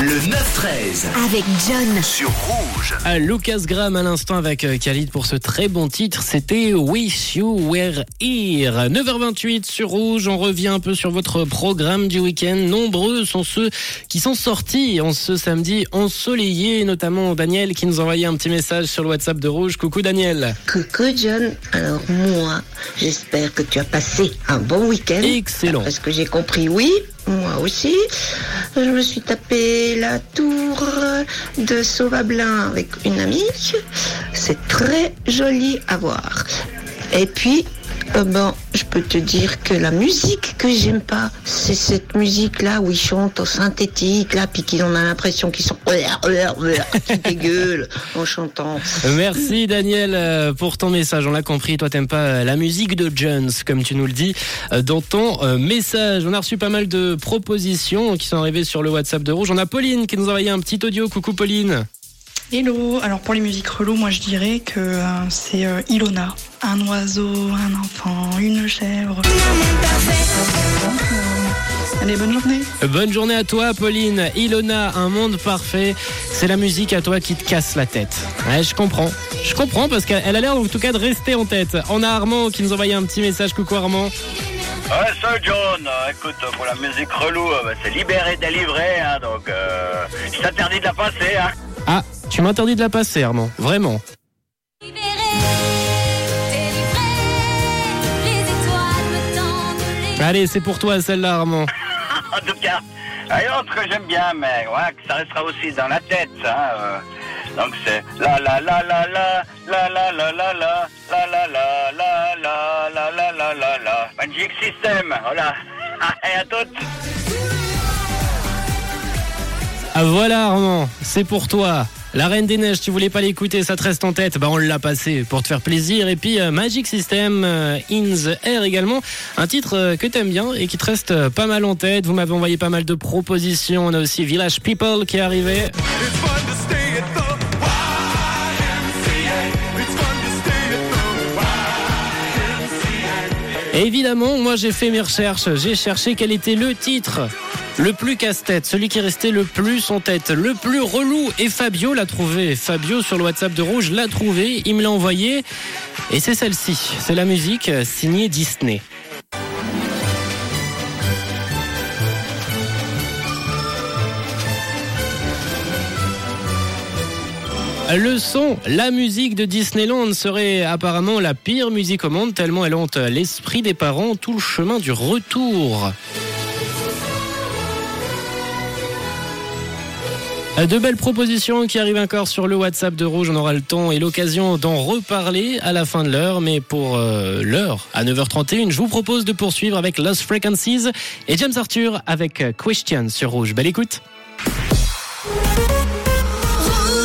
Le 9-13 avec John. sur Rouge. À Lucas Graham à l'instant avec euh, Khalid pour ce très bon titre, c'était Wish You Were Here. 9h28 sur Rouge, on revient un peu sur votre programme du week-end. Nombreux sont ceux qui sont sortis en ce samedi ensoleillé, notamment Daniel qui nous envoyait un petit message sur le WhatsApp de Rouge. Coucou Daniel. Coucou John, alors moi, j'espère que tu as passé un bon week-end. Excellent. Parce que j'ai compris, oui, moi aussi. Je me suis tapé la tour de Sauvablin avec une amie. C'est très joli à voir. Et puis, euh, je peux te dire que la musique que j'aime pas, c'est cette musique-là où ils chantent au synthétique, là, puis qu'on a l'impression qu'ils sont qui dégueulent en chantant. Merci Daniel euh, pour ton message. On l'a compris, toi t'aimes pas euh, la musique de Jones, comme tu nous le dis euh, dans ton message. On a reçu pas mal de propositions qui sont arrivées sur le WhatsApp de Rouge. On a Pauline qui nous a envoyé un petit audio. Coucou Pauline. Hello, alors pour les musiques reloues, moi je dirais que euh, c'est euh, Ilona. Un oiseau, un enfant, une chèvre. Allez, bonne journée. Bonne journée à toi Pauline. Ilona, un monde parfait. C'est la musique à toi qui te casse la tête. Ouais, je comprends. Je comprends parce qu'elle a l'air en tout cas de rester en tête. On a Armand qui nous a envoyé un petit message. Coucou Armand. Ouais, ça, John, euh, écoute, pour la musique relou, euh, bah, c'est libéré, délivré, hein, donc euh, je t'interdis de la passer, hein. Ah, tu m'interdis de la passer Armand. Vraiment. Libéré, délivré, les étoiles me tendent les Allez, c'est pour toi celle-là Armand. En tout cas, il y a autre que j'aime bien, mais ouais, que ça restera aussi dans la tête, hein. euh. donc c'est la la la la la la la la la la la la la Magic System, voilà. Et à toutes. Ah voilà Armand, c'est pour toi. La Reine des Neiges, tu voulais pas l'écouter, ça te reste en tête. Bah on l'a passé pour te faire plaisir. Et puis euh, Magic System, euh, In the Air également, un titre euh, que t'aimes bien et qui te reste euh, pas mal en tête. Vous m'avez envoyé pas mal de propositions. On a aussi Village People qui est arrivé. Évidemment, moi j'ai fait mes recherches. J'ai cherché quel était le titre le plus casse-tête, celui qui restait le plus en tête, le plus relou. Et Fabio l'a trouvé. Fabio sur le WhatsApp de Rouge l'a trouvé. Il me l'a envoyé. Et c'est celle-ci. C'est la musique signée Disney. Le son, la musique de Disneyland serait apparemment la pire musique au monde tellement elle hante l'esprit des parents tout le chemin du retour. De belles propositions qui arrivent encore sur le WhatsApp de Rouge. On aura le temps et l'occasion d'en reparler à la fin de l'heure. Mais pour euh, l'heure, à 9h31, je vous propose de poursuivre avec Lost Frequencies et James Arthur avec Question sur Rouge. Belle écoute.